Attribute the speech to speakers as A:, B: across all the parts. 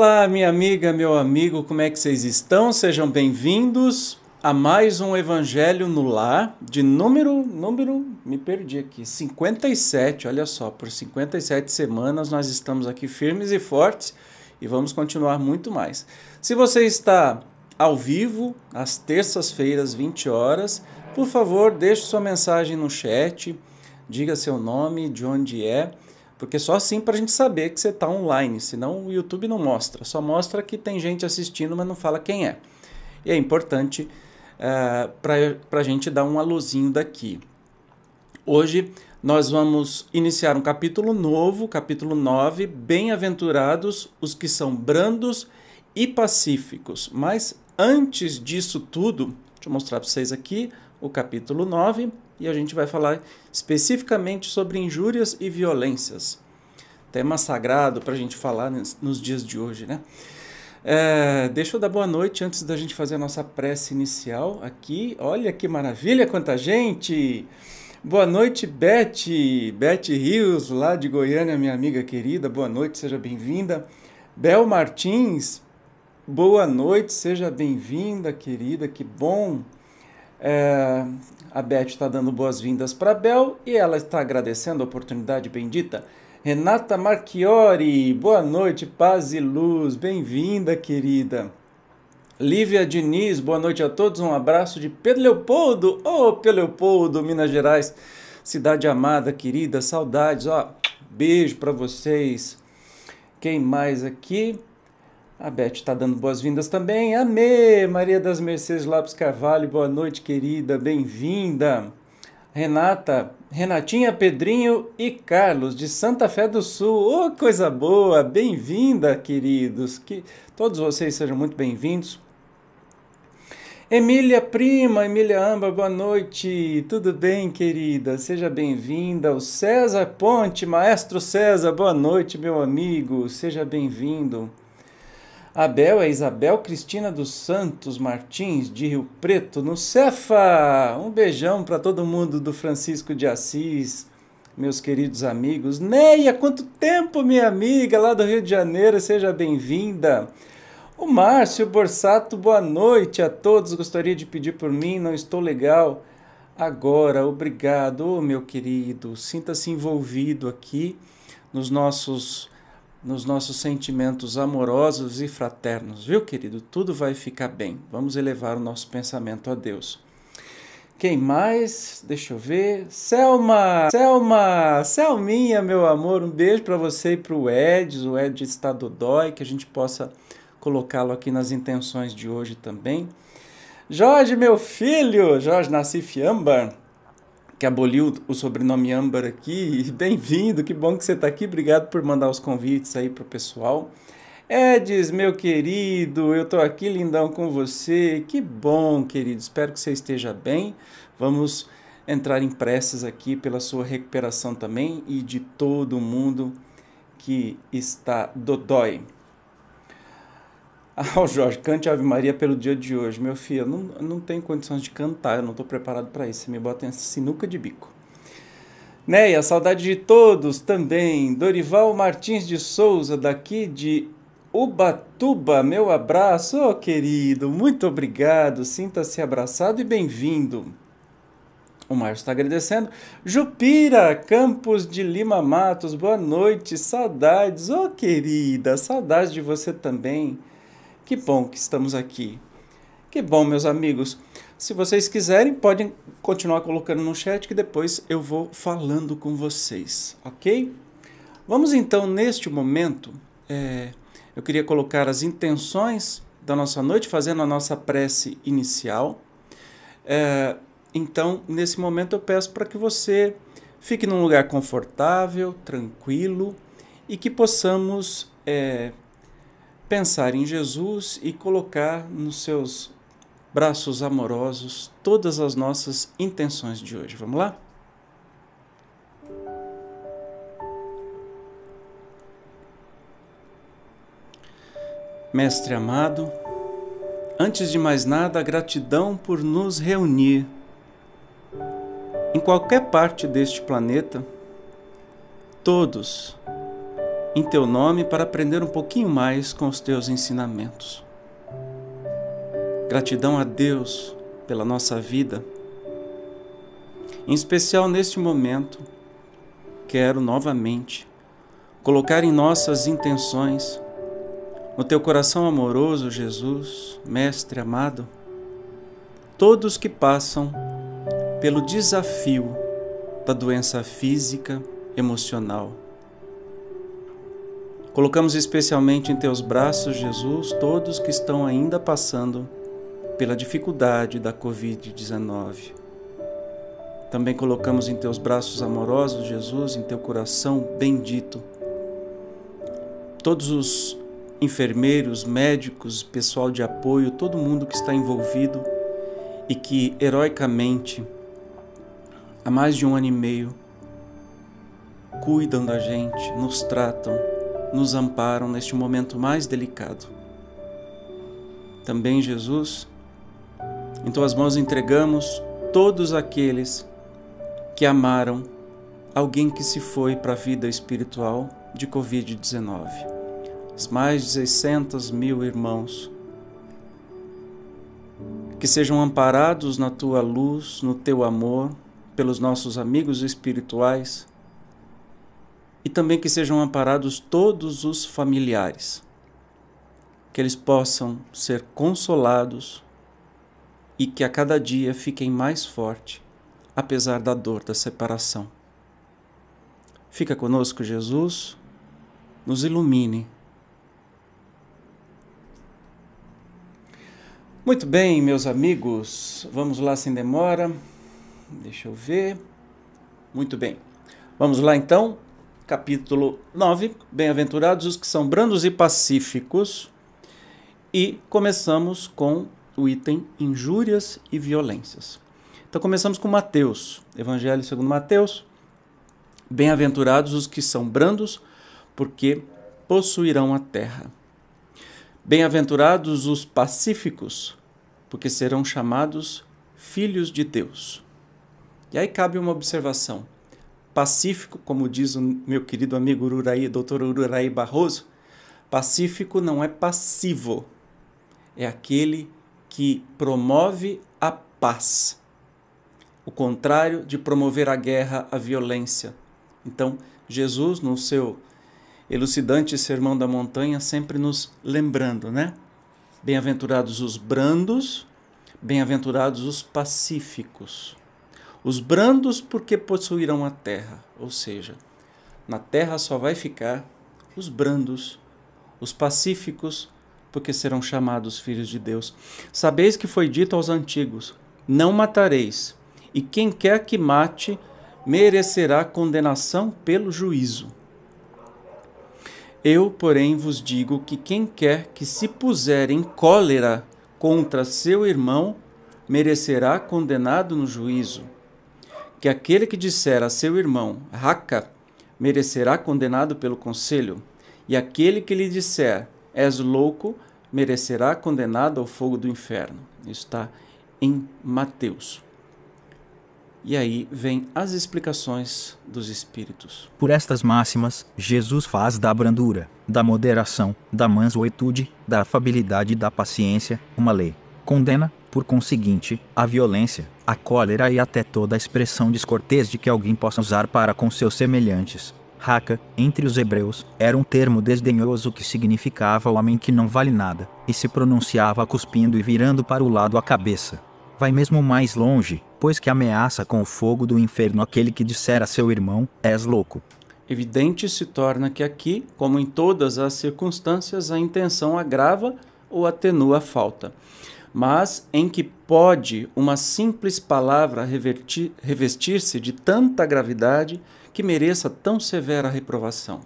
A: Olá, minha amiga, meu amigo, como é que vocês estão? Sejam bem-vindos a mais um Evangelho no Lar, de número, número, me perdi aqui, 57, olha só, por 57 semanas nós estamos aqui firmes e fortes e vamos continuar muito mais. Se você está ao vivo, às terças-feiras, 20 horas, por favor, deixe sua mensagem no chat, diga seu nome, de onde é, porque só assim para a gente saber que você está online, senão o YouTube não mostra, só mostra que tem gente assistindo, mas não fala quem é. E é importante uh, para a gente dar um aluzinho daqui. Hoje nós vamos iniciar um capítulo novo, capítulo 9, Bem-aventurados os que são brandos e pacíficos. Mas antes disso tudo, deixa eu mostrar para vocês aqui o capítulo 9, e a gente vai falar especificamente sobre injúrias e violências. Tema sagrado para a gente falar nos dias de hoje, né? É, deixa eu dar boa noite antes da gente fazer a nossa prece inicial aqui. Olha que maravilha, quanta gente! Boa noite, Beth, Beth Rios, lá de Goiânia, minha amiga querida. Boa noite, seja bem-vinda. Bel Martins, boa noite, seja bem-vinda, querida. Que bom é, a Beth está dando boas-vindas para Bel e ela está agradecendo a oportunidade bendita. Renata Marchiori, boa noite, paz e luz, bem-vinda, querida. Lívia Diniz, boa noite a todos, um abraço de Pedro Leopoldo, ô oh, Pedro Leopoldo, Minas Gerais, cidade amada, querida, saudades, ó, beijo para vocês. Quem mais aqui? A Beth está dando boas-vindas também. Amê, Maria das Mercedes Lopes Carvalho, boa noite, querida, bem-vinda. Renata, Renatinha, Pedrinho e Carlos, de Santa Fé do Sul. Oh, coisa boa! Bem-vinda, queridos. Que todos vocês sejam muito bem-vindos. Emília Prima, Emília Amba, boa noite. Tudo bem, querida? Seja bem-vinda. O César Ponte, Maestro César, boa noite, meu amigo. Seja bem-vindo. Abel é Isabel Cristina dos Santos Martins, de Rio Preto, no Cefa. Um beijão para todo mundo do Francisco de Assis, meus queridos amigos. Neia, quanto tempo, minha amiga, lá do Rio de Janeiro, seja bem-vinda. O Márcio Borsato, boa noite a todos. Gostaria de pedir por mim, não estou legal agora. Obrigado, oh, meu querido. Sinta-se envolvido aqui nos nossos nos nossos sentimentos amorosos e fraternos, viu, querido? Tudo vai ficar bem. Vamos elevar o nosso pensamento a Deus. Quem mais? Deixa eu ver. Selma! Selma! Selminha, meu amor, um beijo para você e para o Eds. O Ed está dodói, que a gente possa colocá-lo aqui nas intenções de hoje também. Jorge, meu filho! Jorge Nassif Ambar que aboliu o sobrenome Âmbar aqui. Bem-vindo, que bom que você está aqui. Obrigado por mandar os convites aí para o pessoal. Edis, meu querido, eu estou aqui lindão com você. Que bom, querido. Espero que você esteja bem. Vamos entrar em preces aqui pela sua recuperação também e de todo mundo que está dodói. Ah, o Jorge, cante Ave Maria pelo dia de hoje. Meu filho, eu não, não tenho condições de cantar, eu não estou preparado para isso. Você me bota em sinuca de bico. Neia, saudade de todos também. Dorival Martins de Souza, daqui de Ubatuba, meu abraço, oh, querido, muito obrigado. Sinta-se abraçado e bem-vindo. O Márcio está agradecendo. Jupira, Campos de Lima Matos, boa noite, saudades, oh, querida, saudades de você também. Que bom que estamos aqui. Que bom, meus amigos. Se vocês quiserem, podem continuar colocando no chat que depois eu vou falando com vocês, ok? Vamos então, neste momento, é, eu queria colocar as intenções da nossa noite, fazendo a nossa prece inicial. É, então, nesse momento, eu peço para que você fique num lugar confortável, tranquilo e que possamos é, pensar em Jesus e colocar nos seus braços amorosos todas as nossas intenções de hoje. Vamos lá? Mestre amado, antes de mais nada, gratidão por nos reunir em qualquer parte deste planeta, todos em teu nome para aprender um pouquinho mais com os teus ensinamentos. Gratidão a Deus pela nossa vida. Em especial neste momento, quero novamente colocar em nossas intenções, no teu coração amoroso, Jesus, Mestre amado, todos que passam pelo desafio da doença física, emocional. Colocamos especialmente em teus braços, Jesus, todos que estão ainda passando pela dificuldade da Covid-19. Também colocamos em teus braços amorosos, Jesus, em teu coração bendito, todos os enfermeiros, médicos, pessoal de apoio, todo mundo que está envolvido e que heroicamente, há mais de um ano e meio, cuidam da gente, nos tratam, nos amparam neste momento mais delicado. Também, Jesus, em tuas mãos entregamos todos aqueles que amaram alguém que se foi para a vida espiritual de Covid-19. Os mais de 600 mil irmãos que sejam amparados na tua luz, no teu amor, pelos nossos amigos espirituais e também que sejam amparados todos os familiares, que eles possam ser consolados e que a cada dia fiquem mais fortes, apesar da dor da separação. Fica conosco, Jesus, nos ilumine. Muito bem, meus amigos, vamos lá sem demora. Deixa eu ver. Muito bem. Vamos lá então, capítulo 9. Bem-aventurados os que são brandos e pacíficos. E começamos com o item injúrias e violências. Então começamos com Mateus, Evangelho segundo Mateus. Bem-aventurados os que são brandos, porque possuirão a terra. Bem-aventurados os pacíficos, porque serão chamados filhos de Deus. E aí cabe uma observação. Pacífico, como diz o meu querido amigo Ururaí, doutor Ururaí Barroso, pacífico não é passivo, é aquele que promove a paz. O contrário de promover a guerra, a violência. Então, Jesus, no seu elucidante Sermão da Montanha, sempre nos lembrando, né? Bem-aventurados os brandos, bem-aventurados os pacíficos. Os brandos, porque possuirão a terra, ou seja, na terra só vai ficar os brandos, os pacíficos, porque serão chamados filhos de Deus. Sabeis que foi dito aos antigos: Não matareis, e quem quer que mate merecerá condenação pelo juízo. Eu, porém, vos digo que quem quer que se puser em cólera contra seu irmão merecerá condenado no juízo. Que aquele que disser a seu irmão, raca, merecerá condenado pelo conselho, e aquele que lhe disser, és louco, merecerá condenado ao fogo do inferno. Isso está em Mateus. E aí vem as explicações dos Espíritos.
B: Por estas máximas, Jesus faz da brandura, da moderação, da mansuetude, da afabilidade e da paciência uma lei. Condena, por conseguinte, a violência, a cólera e até toda a expressão descortês de que alguém possa usar para com seus semelhantes, Raca, entre os hebreus, era um termo desdenhoso que significava homem que não vale nada, e se pronunciava cuspindo e virando para o lado a cabeça. Vai mesmo mais longe, pois que ameaça com o fogo do inferno aquele que disser a seu irmão: És louco.
A: Evidente se torna que aqui, como em todas as circunstâncias, a intenção agrava ou atenua a falta, mas em que pode uma simples palavra revestir-se de tanta gravidade que mereça tão severa reprovação.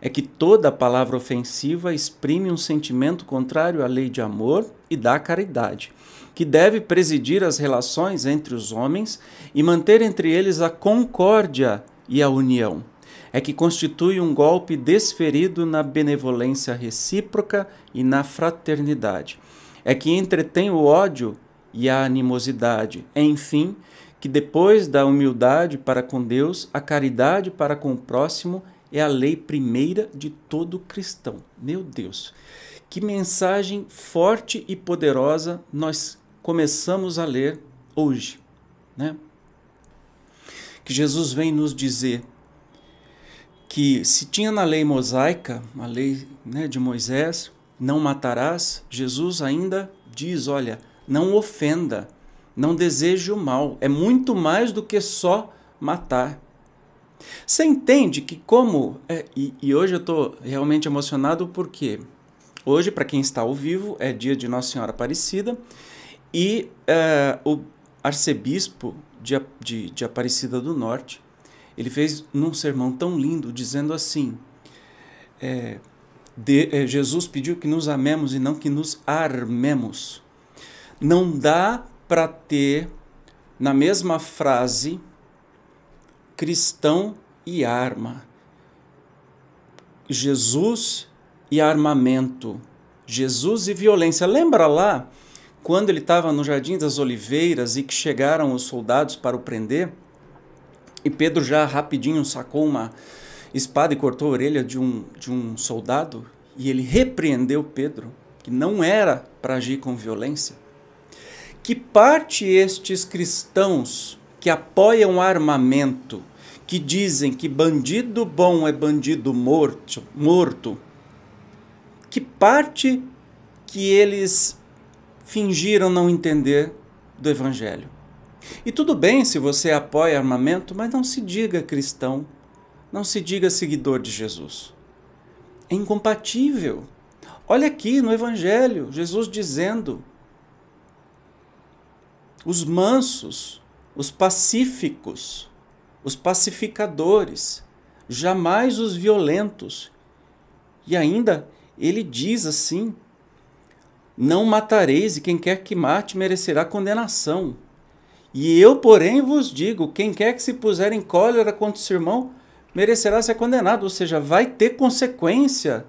A: É que toda palavra ofensiva exprime um sentimento contrário à lei de amor e da caridade, que deve presidir as relações entre os homens e manter entre eles a concórdia e a união é que constitui um golpe desferido na benevolência recíproca e na fraternidade. É que entretém o ódio e a animosidade. É, enfim, que depois da humildade para com Deus, a caridade para com o próximo é a lei primeira de todo cristão. Meu Deus, que mensagem forte e poderosa nós começamos a ler hoje, né? Que Jesus vem nos dizer que se tinha na lei mosaica, a lei né, de Moisés, não matarás, Jesus ainda diz: olha, não ofenda, não deseje o mal. É muito mais do que só matar. Você entende que como. É, e, e, hoje eu estou realmente emocionado porque hoje, para quem está ao vivo, é dia de Nossa Senhora Aparecida e é, o arcebispo de, de, de Aparecida do Norte ele fez num sermão tão lindo, dizendo assim: é, de, é, Jesus pediu que nos amemos e não que nos armemos. Não dá para ter na mesma frase cristão e arma. Jesus e armamento. Jesus e violência. Lembra lá quando ele estava no Jardim das Oliveiras e que chegaram os soldados para o prender? E Pedro já rapidinho sacou uma espada e cortou a orelha de um, de um soldado, e ele repreendeu Pedro, que não era para agir com violência. Que parte estes cristãos que apoiam armamento, que dizem que bandido bom é bandido morto, morto, que parte que eles fingiram não entender do evangelho? E tudo bem se você apoia armamento, mas não se diga cristão, não se diga seguidor de Jesus. É incompatível. Olha aqui no Evangelho, Jesus dizendo: os mansos, os pacíficos, os pacificadores, jamais os violentos. E ainda ele diz assim: não matareis, e quem quer que mate merecerá condenação. E eu, porém, vos digo: quem quer que se puser em cólera contra o seu irmão, merecerá ser condenado, ou seja, vai ter consequência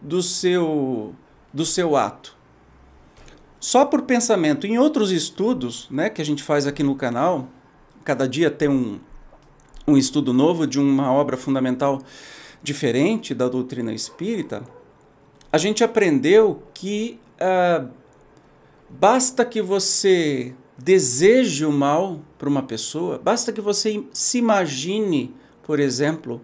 A: do seu, do seu ato. Só por pensamento. Em outros estudos né, que a gente faz aqui no canal, cada dia tem um, um estudo novo de uma obra fundamental diferente da doutrina espírita, a gente aprendeu que uh, basta que você deseje o mal para uma pessoa, basta que você se imagine, por exemplo,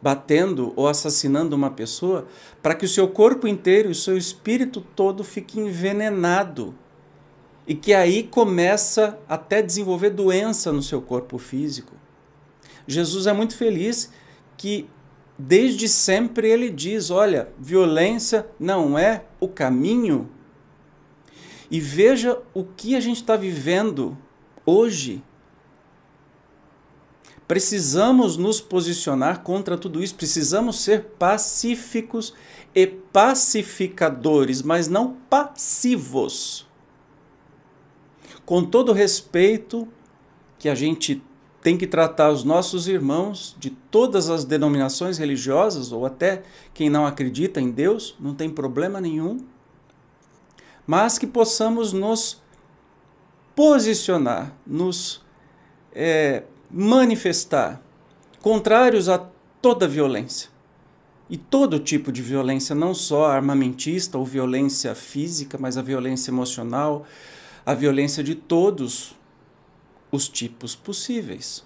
A: batendo ou assassinando uma pessoa, para que o seu corpo inteiro e o seu espírito todo fique envenenado. E que aí começa até desenvolver doença no seu corpo físico. Jesus é muito feliz que desde sempre ele diz: olha, violência não é o caminho e veja o que a gente está vivendo hoje. Precisamos nos posicionar contra tudo isso, precisamos ser pacíficos e pacificadores, mas não passivos. Com todo respeito que a gente tem que tratar os nossos irmãos de todas as denominações religiosas, ou até quem não acredita em Deus, não tem problema nenhum mas que possamos nos posicionar, nos é, manifestar contrários a toda violência. E todo tipo de violência, não só armamentista ou violência física, mas a violência emocional, a violência de todos os tipos possíveis.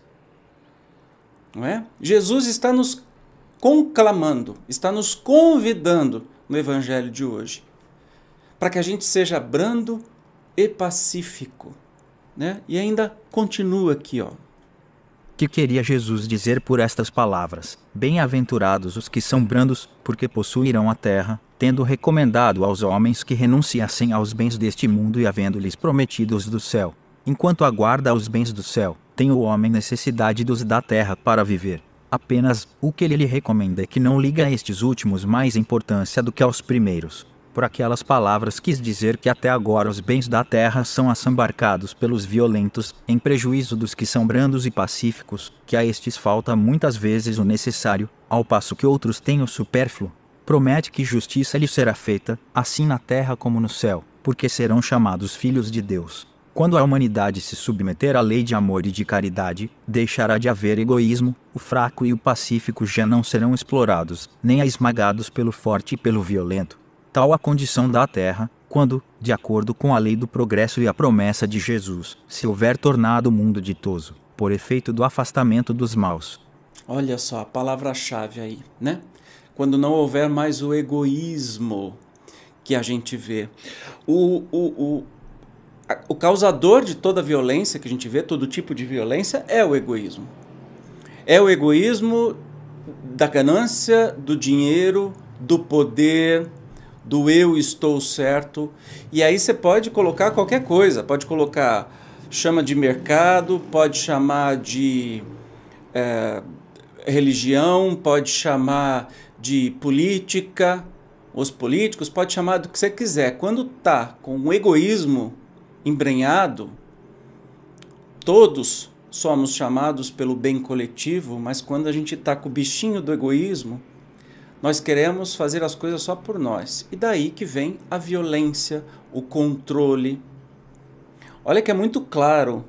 A: Não é? Jesus está nos conclamando, está nos convidando no evangelho de hoje para que a gente seja brando e pacífico. Né? E ainda continua aqui, ó.
B: Que queria Jesus dizer por estas palavras? Bem-aventurados os que são brandos, porque possuirão a terra, tendo recomendado aos homens que renunciassem aos bens deste mundo e havendo-lhes prometido os do céu. Enquanto aguarda os bens do céu, tem o homem necessidade dos da terra para viver. Apenas, o que ele lhe recomenda é que não liga a estes últimos mais importância do que aos primeiros por aquelas palavras quis dizer que até agora os bens da terra são assambarcados pelos violentos, em prejuízo dos que são brandos e pacíficos, que a estes falta muitas vezes o necessário, ao passo que outros têm o supérfluo. Promete que justiça lhes será feita, assim na terra como no céu, porque serão chamados filhos de Deus. Quando a humanidade se submeter à lei de amor e de caridade, deixará de haver egoísmo, o fraco e o pacífico já não serão explorados, nem esmagados pelo forte e pelo violento tal a condição da terra, quando, de acordo com a lei do progresso e a promessa de Jesus, se houver tornado o mundo ditoso, por efeito do afastamento dos maus.
A: Olha só a palavra-chave aí, né? Quando não houver mais o egoísmo que a gente vê. O, o, o, o causador de toda violência que a gente vê, todo tipo de violência, é o egoísmo. É o egoísmo da ganância, do dinheiro, do poder, do eu estou certo. E aí você pode colocar qualquer coisa, pode colocar, chama de mercado, pode chamar de é, religião, pode chamar de política, os políticos, pode chamar do que você quiser. Quando tá com o egoísmo embrenhado, todos somos chamados pelo bem coletivo, mas quando a gente está com o bichinho do egoísmo, nós queremos fazer as coisas só por nós. E daí que vem a violência, o controle. Olha que é muito claro.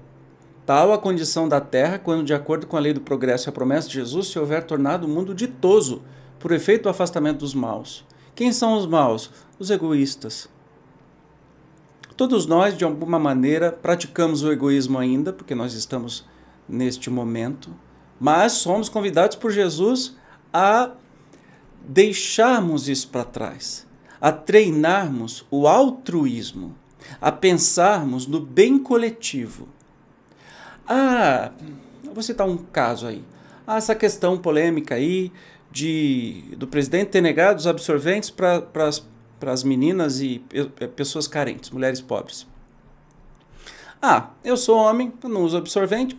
A: Tal a condição da terra quando, de acordo com a lei do progresso e a promessa de Jesus, se houver tornado o mundo ditoso por efeito do afastamento dos maus. Quem são os maus? Os egoístas. Todos nós, de alguma maneira, praticamos o egoísmo ainda, porque nós estamos neste momento, mas somos convidados por Jesus a deixarmos isso para trás, a treinarmos o altruísmo, a pensarmos no bem coletivo. Ah, vou citar um caso aí. Ah, essa questão polêmica aí de do presidente ter negado os absorventes para as meninas e pessoas carentes, mulheres pobres. Ah, eu sou homem, não uso absorvente,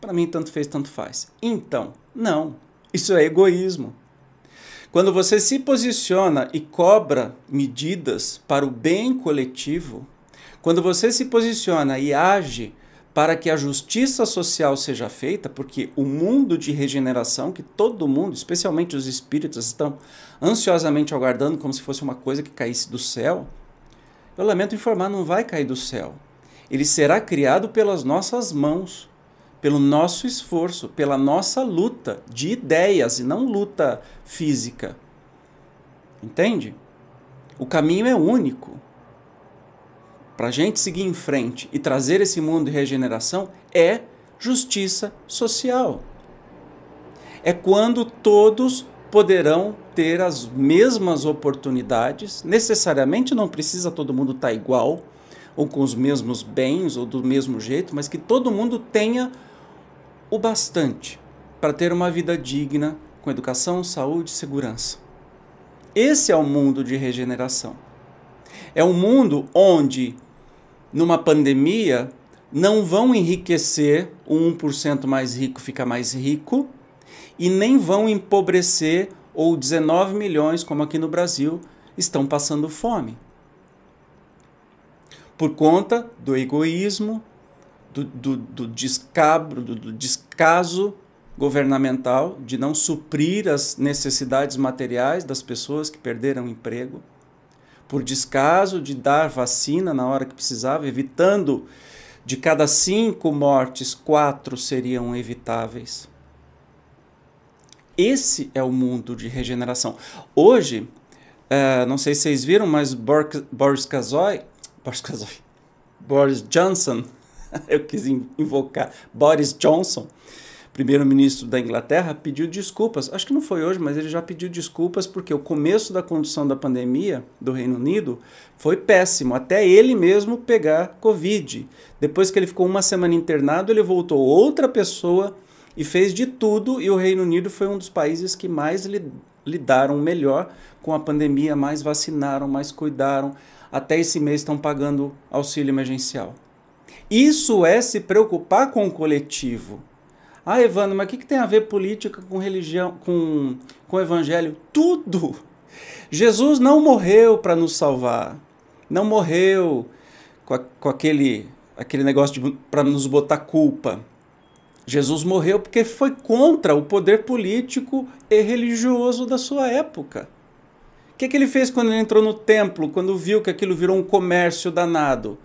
A: para mim tanto fez, tanto faz. Então, não, isso é egoísmo. Quando você se posiciona e cobra medidas para o bem coletivo, quando você se posiciona e age para que a justiça social seja feita, porque o mundo de regeneração, que todo mundo, especialmente os espíritos, estão ansiosamente aguardando como se fosse uma coisa que caísse do céu, eu lamento informar, não vai cair do céu. Ele será criado pelas nossas mãos pelo nosso esforço, pela nossa luta de ideias e não luta física. Entende? O caminho é único. Para a gente seguir em frente e trazer esse mundo de regeneração é justiça social. É quando todos poderão ter as mesmas oportunidades, necessariamente não precisa todo mundo estar tá igual, ou com os mesmos bens, ou do mesmo jeito, mas que todo mundo tenha o bastante para ter uma vida digna com educação, saúde e segurança. Esse é o mundo de regeneração. É um mundo onde, numa pandemia, não vão enriquecer o 1% mais rico fica mais rico e nem vão empobrecer ou 19 milhões, como aqui no Brasil, estão passando fome. Por conta do egoísmo, do, do, do descabro, do, do descaso governamental de não suprir as necessidades materiais das pessoas que perderam o emprego, por descaso de dar vacina na hora que precisava, evitando de cada cinco mortes, quatro seriam evitáveis. Esse é o mundo de regeneração. Hoje, uh, não sei se vocês viram, mas Boris Kazoy, Boris Kazoy, Boris Johnson eu quis invocar Boris Johnson, primeiro-ministro da Inglaterra pediu desculpas. Acho que não foi hoje, mas ele já pediu desculpas porque o começo da condução da pandemia do Reino Unido foi péssimo, até ele mesmo pegar Covid. Depois que ele ficou uma semana internado, ele voltou outra pessoa e fez de tudo, e o Reino Unido foi um dos países que mais lidaram melhor com a pandemia, mais vacinaram, mais cuidaram. Até esse mês estão pagando auxílio emergencial. Isso é se preocupar com o coletivo. Ah, Evandro, mas o que, que tem a ver política com religião, com, com evangelho? Tudo! Jesus não morreu para nos salvar. Não morreu com, a, com aquele, aquele negócio para nos botar culpa. Jesus morreu porque foi contra o poder político e religioso da sua época. O que, que ele fez quando ele entrou no templo, quando viu que aquilo virou um comércio danado?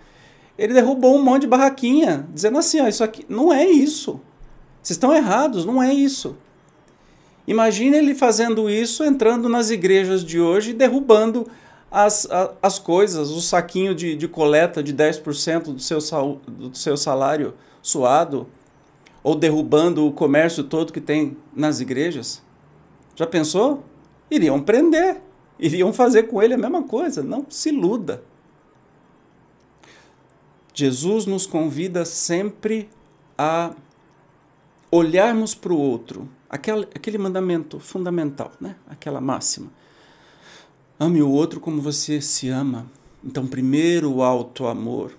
A: Ele derrubou um monte de barraquinha, dizendo assim: ó, isso aqui não é isso. Vocês estão errados, não é isso. Imagine ele fazendo isso, entrando nas igrejas de hoje e derrubando as, as coisas, o saquinho de, de coleta de 10% do seu, sal, do seu salário suado, ou derrubando o comércio todo que tem nas igrejas. Já pensou? Iriam prender, iriam fazer com ele a mesma coisa. Não se iluda. Jesus nos convida sempre a olharmos para o outro, aquele, aquele mandamento fundamental, né? aquela máxima. Ame o outro como você se ama. Então, primeiro o alto amor,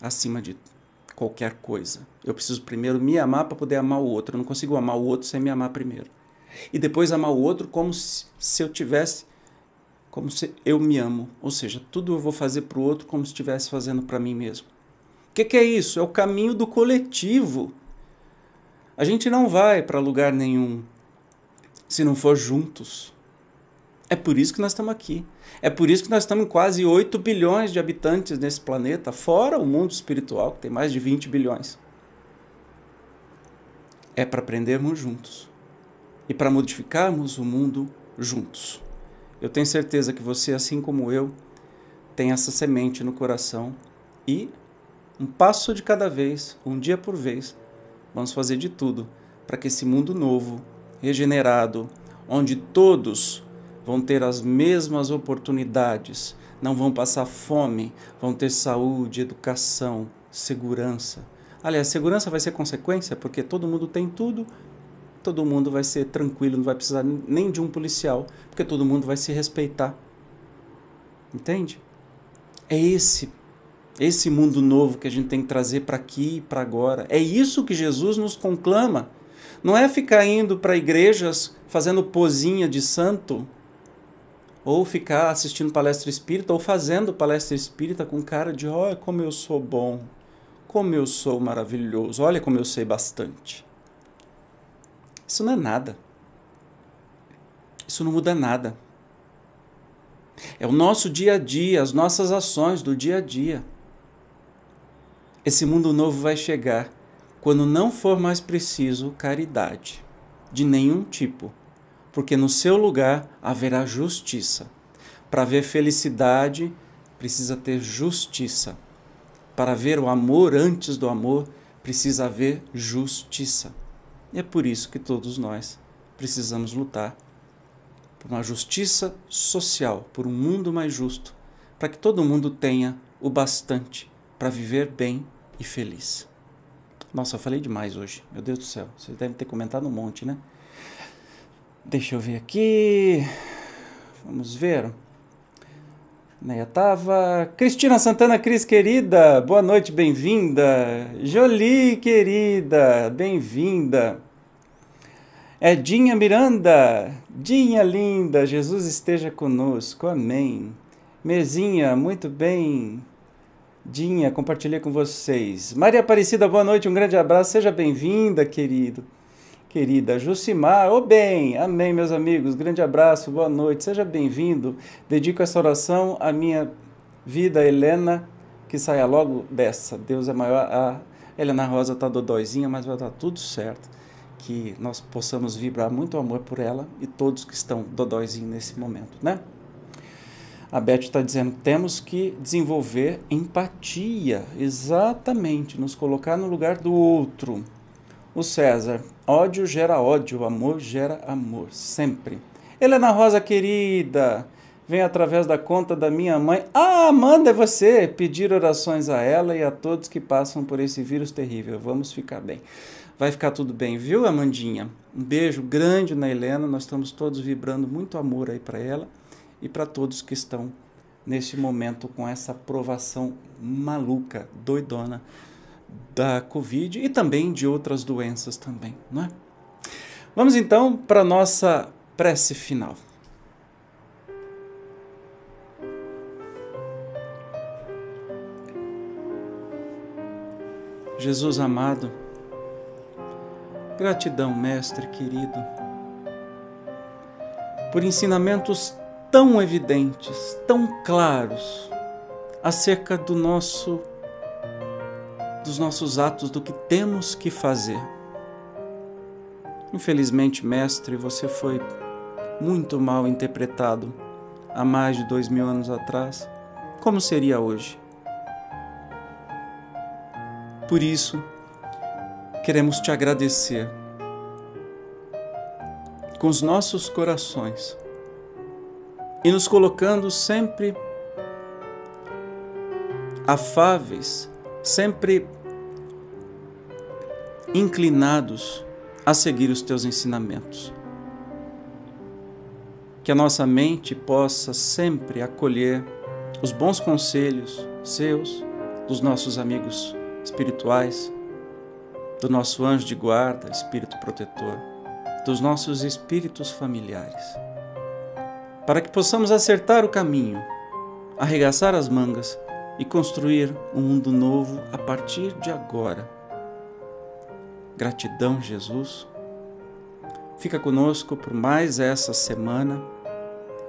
A: acima de qualquer coisa. Eu preciso primeiro me amar para poder amar o outro. Eu não consigo amar o outro sem me amar primeiro. E depois amar o outro como se, se eu tivesse, como se eu me amo. Ou seja, tudo eu vou fazer para o outro como se estivesse fazendo para mim mesmo. O que, que é isso? É o caminho do coletivo. A gente não vai para lugar nenhum se não for juntos. É por isso que nós estamos aqui. É por isso que nós estamos em quase 8 bilhões de habitantes nesse planeta, fora o mundo espiritual, que tem mais de 20 bilhões. É para aprendermos juntos e para modificarmos o mundo juntos. Eu tenho certeza que você, assim como eu, tem essa semente no coração e um passo de cada vez, um dia por vez, Vamos fazer de tudo para que esse mundo novo, regenerado, onde todos vão ter as mesmas oportunidades, não vão passar fome, vão ter saúde, educação, segurança. Aliás, segurança vai ser consequência, porque todo mundo tem tudo, todo mundo vai ser tranquilo, não vai precisar nem de um policial, porque todo mundo vai se respeitar. Entende? É esse esse mundo novo que a gente tem que trazer para aqui e para agora. É isso que Jesus nos conclama. Não é ficar indo para igrejas fazendo pozinha de santo, ou ficar assistindo palestra espírita, ou fazendo palestra espírita com cara de: olha como eu sou bom, como eu sou maravilhoso, olha como eu sei bastante. Isso não é nada. Isso não muda nada. É o nosso dia a dia, as nossas ações do dia a dia. Esse mundo novo vai chegar quando não for mais preciso caridade, de nenhum tipo, porque no seu lugar haverá justiça. Para ver felicidade, precisa ter justiça. Para ver o amor antes do amor, precisa haver justiça. E é por isso que todos nós precisamos lutar por uma justiça social, por um mundo mais justo, para que todo mundo tenha o bastante para viver bem e feliz. Nossa, eu falei demais hoje. Meu Deus do céu. Vocês devem ter comentado um monte, né? Deixa eu ver aqui. Vamos ver. Neia tava. Cristina Santana Cris, querida. Boa noite, bem-vinda. Jolie, querida. Bem-vinda. Edinha Miranda. Dinha linda. Jesus esteja conosco. Amém. Mezinha, muito bem. Dinha, compartilhei com vocês. Maria Aparecida, boa noite, um grande abraço, seja bem-vinda, querido. Querida Jucimar, ô oh bem, amém, meus amigos, grande abraço, boa noite, seja bem-vindo. Dedico essa oração à minha vida, Helena, que saia logo dessa. Deus é maior. A Helena Rosa tá dodóizinha, mas vai dar tudo certo. Que nós possamos vibrar muito amor por ela e todos que estão dodóizinhos nesse momento, né? A Beth está dizendo temos que desenvolver empatia, exatamente, nos colocar no lugar do outro. O César, ódio gera ódio, amor gera amor, sempre. Helena Rosa querida, vem através da conta da minha mãe. Ah, Amanda, é você! Pedir orações a ela e a todos que passam por esse vírus terrível. Vamos ficar bem. Vai ficar tudo bem, viu, Amandinha? Um beijo grande na Helena. Nós estamos todos vibrando muito amor aí para ela e para todos que estão neste momento com essa aprovação maluca, doidona da Covid e também de outras doenças também, não é? Vamos então para a nossa prece final. Jesus amado, Gratidão, Mestre querido, por ensinamentos tão evidentes, tão claros acerca do nosso dos nossos atos, do que temos que fazer. Infelizmente, mestre, você foi muito mal interpretado há mais de dois mil anos atrás. Como seria hoje? Por isso, queremos te agradecer com os nossos corações e nos colocando sempre afáveis, sempre inclinados a seguir os teus ensinamentos. Que a nossa mente possa sempre acolher os bons conselhos seus, dos nossos amigos espirituais, do nosso anjo de guarda, espírito protetor, dos nossos espíritos familiares, para que possamos acertar o caminho, arregaçar as mangas e construir um mundo novo a partir de agora. Gratidão, Jesus. Fica conosco por mais essa semana,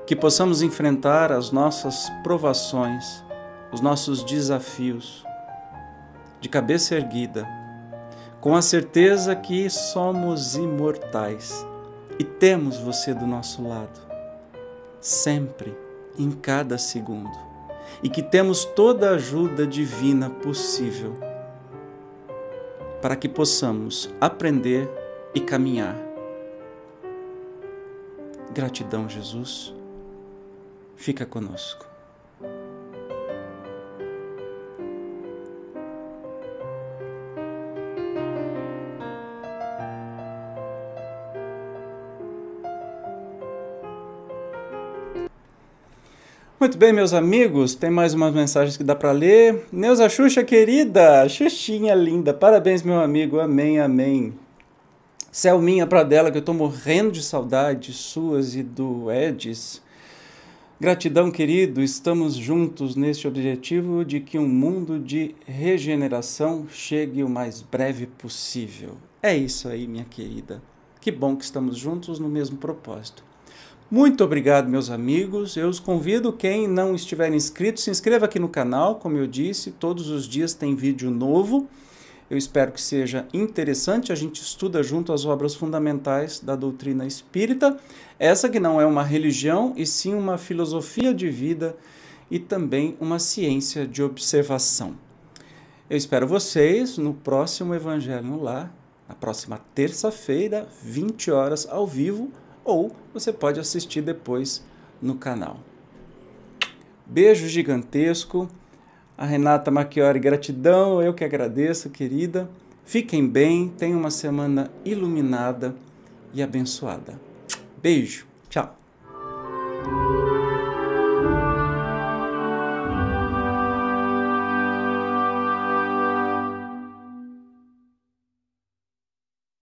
A: que possamos enfrentar as nossas provações, os nossos desafios, de cabeça erguida com a certeza que somos imortais e temos você do nosso lado, sempre, em cada segundo, e que temos toda a ajuda divina possível para que possamos aprender e caminhar. Gratidão, Jesus. Fica conosco. Muito bem, meus amigos, tem mais umas mensagens que dá para ler. Neuza Xuxa, querida, Xuxinha linda, parabéns, meu amigo, amém, amém. Selminha dela que eu tô morrendo de saudade suas e do Edis. Gratidão, querido, estamos juntos neste objetivo de que um mundo de regeneração chegue o mais breve possível. É isso aí, minha querida. Que bom que estamos juntos no mesmo propósito. Muito obrigado, meus amigos. Eu os convido, quem não estiver inscrito, se inscreva aqui no canal. Como eu disse, todos os dias tem vídeo novo. Eu espero que seja interessante. A gente estuda junto as obras fundamentais da doutrina espírita. Essa que não é uma religião, e sim uma filosofia de vida e também uma ciência de observação. Eu espero vocês no próximo Evangelho no Lar, na próxima terça-feira, 20 horas ao vivo ou você pode assistir depois no canal. Beijo gigantesco. A Renata Macchiori, gratidão, eu que agradeço, querida. Fiquem bem, tenham uma semana iluminada e abençoada. Beijo, tchau.